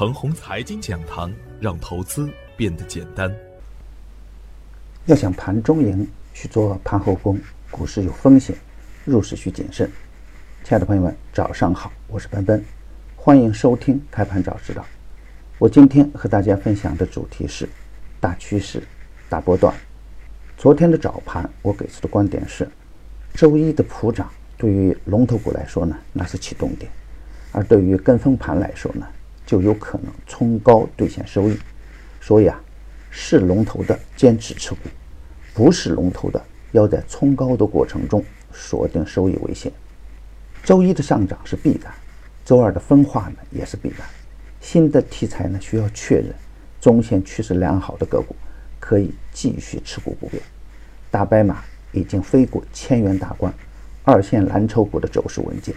程红财经讲堂，让投资变得简单。要想盘中赢，需做盘后功。股市有风险，入市需谨慎。亲爱的朋友们，早上好，我是奔奔，欢迎收听开盘早知道。我今天和大家分享的主题是大趋势、大波段。昨天的早盘，我给出的观点是，周一的普涨对于龙头股来说呢，那是启动点。而对于跟风盘来说呢，就有可能冲高兑现收益。所以啊，是龙头的坚持持股，不是龙头的要在冲高的过程中锁定收益为先。周一的上涨是必然，周二的分化呢也是必然。新的题材呢需要确认，中线趋势良好的个股可以继续持股不变。大白马已经飞过千元大关，二线蓝筹股的走势稳健。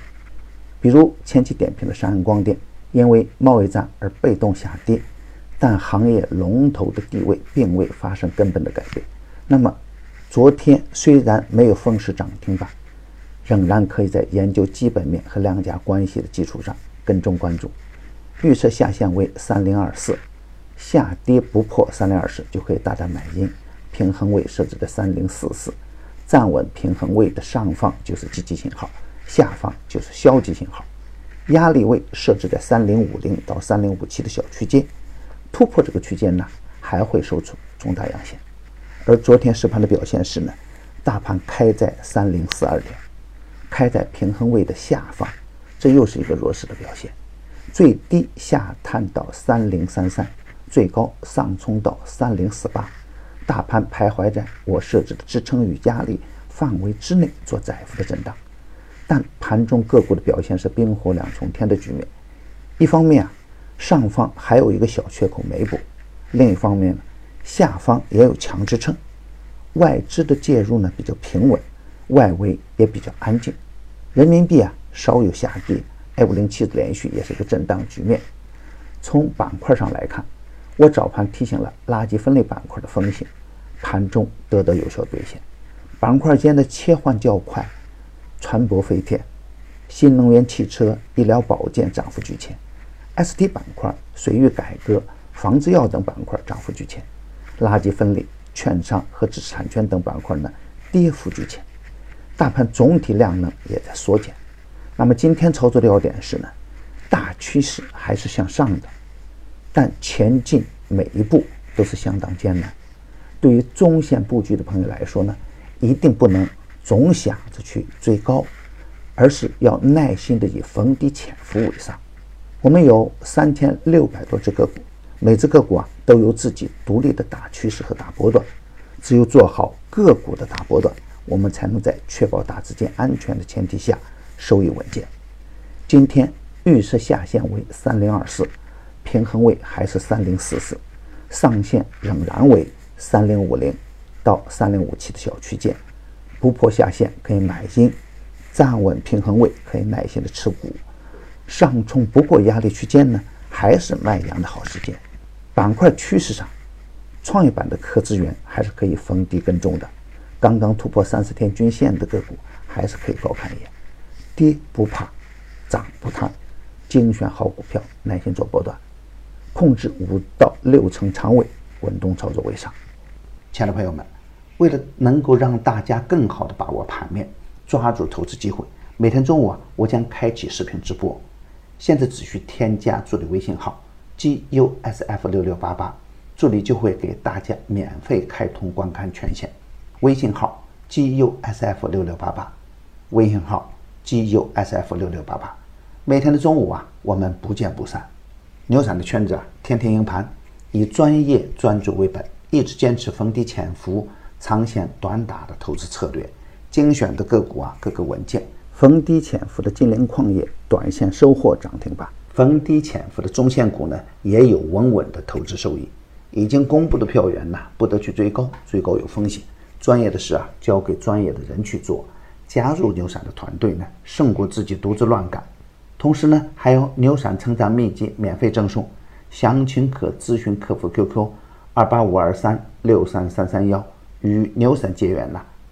比如前期点评的山安光电，因为贸易战而被动下跌，但行业龙头的地位并未发生根本的改变。那么，昨天虽然没有封死涨停板，仍然可以在研究基本面和量价关系的基础上跟踪关注。预测下限为三零二四，下跌不破三零二四就可以大胆买进。平衡位设置在三零四四，站稳平衡位的上方就是积极信号。下方就是消极信号，压力位设置在三零五零到三零五七的小区间，突破这个区间呢，还会收出重大阳线。而昨天实盘的表现是呢，大盘开在三零四二点，开在平衡位的下方，这又是一个弱势的表现。最低下探到三零三三，最高上冲到三零四八，大盘徘徊在我设置的支撑与压力范围之内做窄幅的震荡。盘中个股的表现是冰火两重天的局面，一方面啊，上方还有一个小缺口没补；另一方面呢，下方也有强支撑，外资的介入呢比较平稳，外围也比较安静。人民币啊稍有下跌，A 五零七的连续也是一个震荡局面。从板块上来看，我早盘提醒了垃圾分类板块的风险，盘中得到有效兑现，板块间的切换较快。船舶飞天、新能源汽车、医疗保健涨幅居前；ST 板块、水域改革、仿制药等板块涨幅居前；垃圾分类、券商和知识产权等板块呢跌幅居前。大盘总体量能也在缩减。那么今天操作的要点是呢，大趋势还是向上的，但前进每一步都是相当艰难。对于中线布局的朋友来说呢，一定不能。总想着去追高，而是要耐心的以逢低潜伏为上。我们有三千六百多只个股，每只个股啊都有自己独立的大趋势和大波段。只有做好个股的大波段，我们才能在确保大资金安全的前提下收益稳健。今天预设下限为三零二四，平衡位还是三零四四，上限仍然为三零五零到三零五七的小区间。不破下限可以买进，站稳平衡位可以耐心的持股，上冲不过压力区间呢，还是卖阳的好时间。板块趋势上，创业板的科资源还是可以逢低跟踪的，刚刚突破三十天均线的个股还是可以高看一眼。跌不怕，涨不贪，精选好股票，耐心做波段，控制五到六成仓位，稳动操作为上。亲爱的朋友们。为了能够让大家更好的把握盘面，抓住投资机会，每天中午啊，我将开启视频直播。现在只需添加助理微信号 g u s f 六六八八，助理就会给大家免费开通观看权限。微信号 g u s f 六六八八，微信号 g u s f 六六八八。每天的中午啊，我们不见不散。牛散的圈子啊，天天赢盘，以专业专注为本，一直坚持逢低潜伏。长线短打的投资策略，精选的个股啊，各个文件。逢低潜伏的金陵矿业，短线收获涨停板；逢低潜伏的中线股呢，也有稳稳的投资收益。已经公布的票源呢，不得去追高，追高有风险。专业的事啊，交给专业的人去做。加入牛散的团队呢，胜过自己独自乱干。同时呢，还有牛散成长秘籍免费赠送，详情可咨询客服 QQ：二八五二三六三三三幺。与牛散结缘了，